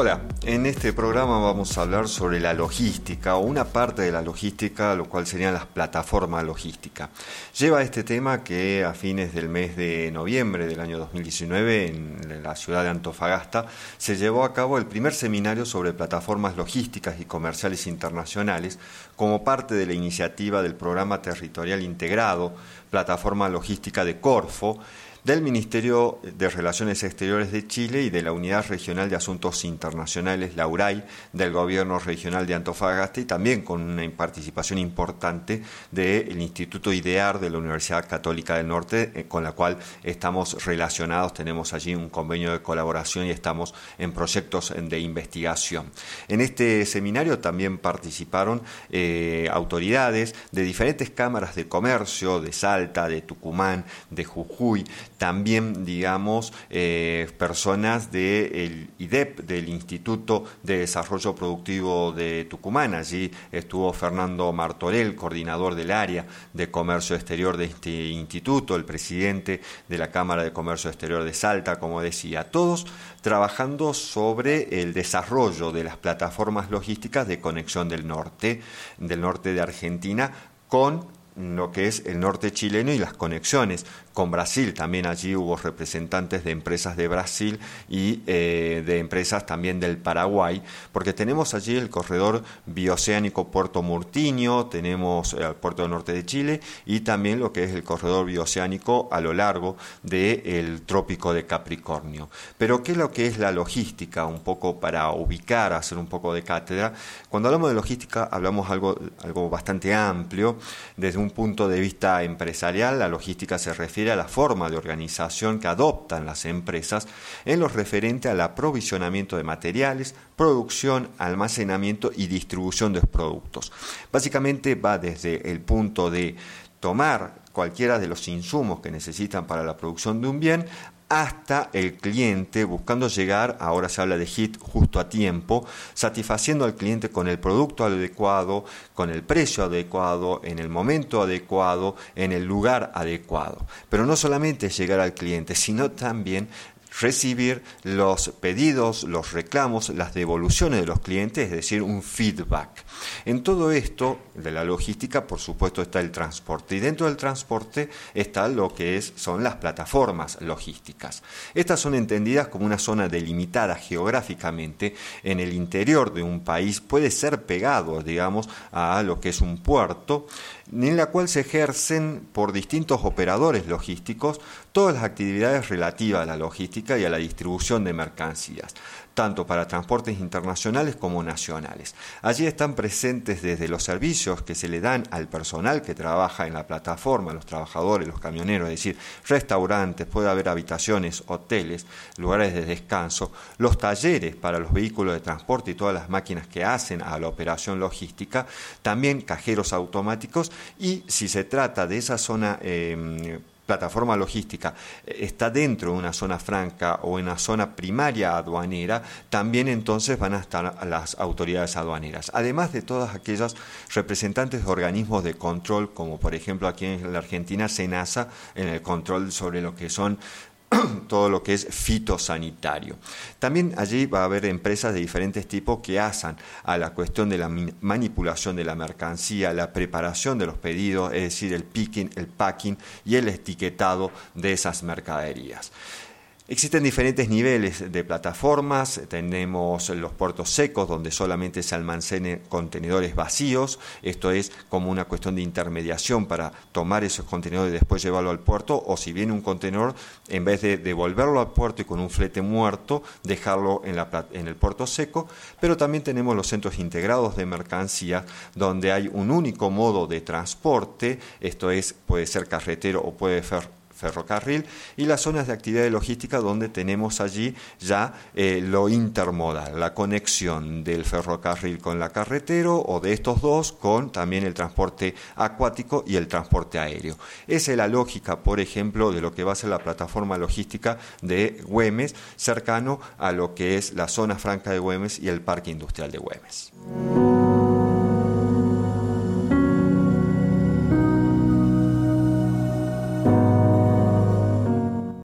Hola, en este programa vamos a hablar sobre la logística o una parte de la logística, lo cual serían las plataformas logísticas. Lleva este tema que a fines del mes de noviembre del año 2019 en la ciudad de Antofagasta se llevó a cabo el primer seminario sobre plataformas logísticas y comerciales internacionales como parte de la iniciativa del programa territorial integrado Plataforma Logística de Corfo del Ministerio de Relaciones Exteriores de Chile y de la Unidad Regional de Asuntos Internacionales, la URAI, del Gobierno Regional de Antofagasta y también con una participación importante del Instituto IDEAR de la Universidad Católica del Norte, eh, con la cual estamos relacionados, tenemos allí un convenio de colaboración y estamos en proyectos de investigación. En este seminario también participaron eh, autoridades de diferentes cámaras de comercio, de Salta, de Tucumán, de Jujuy, también, digamos, eh, personas del IDEP, del Instituto de Desarrollo Productivo de Tucumán. Allí estuvo Fernando Martorell, coordinador del área de comercio exterior de este instituto, el presidente de la Cámara de Comercio Exterior de Salta, como decía, todos trabajando sobre el desarrollo de las plataformas logísticas de conexión del norte, del norte de Argentina, con lo que es el norte chileno y las conexiones con Brasil. También allí hubo representantes de empresas de Brasil y eh, de empresas también del Paraguay, porque tenemos allí el corredor bioceánico Puerto Murtiño, tenemos el puerto del norte de Chile y también lo que es el corredor bioceánico a lo largo del trópico de Capricornio. Pero ¿qué es lo que es la logística? Un poco para ubicar, hacer un poco de cátedra. Cuando hablamos de logística hablamos algo, algo bastante amplio. Desde un punto de vista empresarial, la logística se refiere a la forma de organización que adoptan las empresas en lo referente al aprovisionamiento de materiales, producción, almacenamiento y distribución de productos. Básicamente va desde el punto de tomar cualquiera de los insumos que necesitan para la producción de un bien hasta el cliente buscando llegar, ahora se habla de hit justo a tiempo, satisfaciendo al cliente con el producto adecuado, con el precio adecuado, en el momento adecuado, en el lugar adecuado. Pero no solamente llegar al cliente, sino también recibir los pedidos, los reclamos, las devoluciones de los clientes, es decir, un feedback. En todo esto de la logística, por supuesto, está el transporte y dentro del transporte está lo que es, son las plataformas logísticas. Estas son entendidas como una zona delimitada geográficamente en el interior de un país, puede ser pegado, digamos, a lo que es un puerto, en la cual se ejercen por distintos operadores logísticos todas las actividades relativas a la logística y a la distribución de mercancías, tanto para transportes internacionales como nacionales. Allí están presentes desde los servicios que se le dan al personal que trabaja en la plataforma, los trabajadores, los camioneros, es decir, restaurantes, puede haber habitaciones, hoteles, lugares de descanso, los talleres para los vehículos de transporte y todas las máquinas que hacen a la operación logística, también cajeros automáticos y si se trata de esa zona eh, plataforma logística eh, está dentro de una zona franca o en una zona primaria aduanera, también entonces van a estar las autoridades aduaneras. Además de todas aquellas representantes de organismos de control, como por ejemplo aquí en la Argentina, SENASA, en el control sobre lo que son todo lo que es fitosanitario. También allí va a haber empresas de diferentes tipos que hacen a la cuestión de la manipulación de la mercancía, la preparación de los pedidos, es decir, el picking, el packing y el etiquetado de esas mercaderías. Existen diferentes niveles de plataformas, tenemos los puertos secos donde solamente se almacenen contenedores vacíos, esto es como una cuestión de intermediación para tomar esos contenedores y después llevarlo al puerto, o si viene un contenedor, en vez de devolverlo al puerto y con un flete muerto, dejarlo en, en el puerto seco, pero también tenemos los centros integrados de mercancía donde hay un único modo de transporte, esto es, puede ser carretero o puede ser ferrocarril y las zonas de actividad logística donde tenemos allí ya eh, lo intermodal, la conexión del ferrocarril con la carretero o de estos dos con también el transporte acuático y el transporte aéreo. Esa es la lógica, por ejemplo, de lo que va a ser la plataforma logística de Güemes, cercano a lo que es la zona franca de Güemes y el parque industrial de Güemes.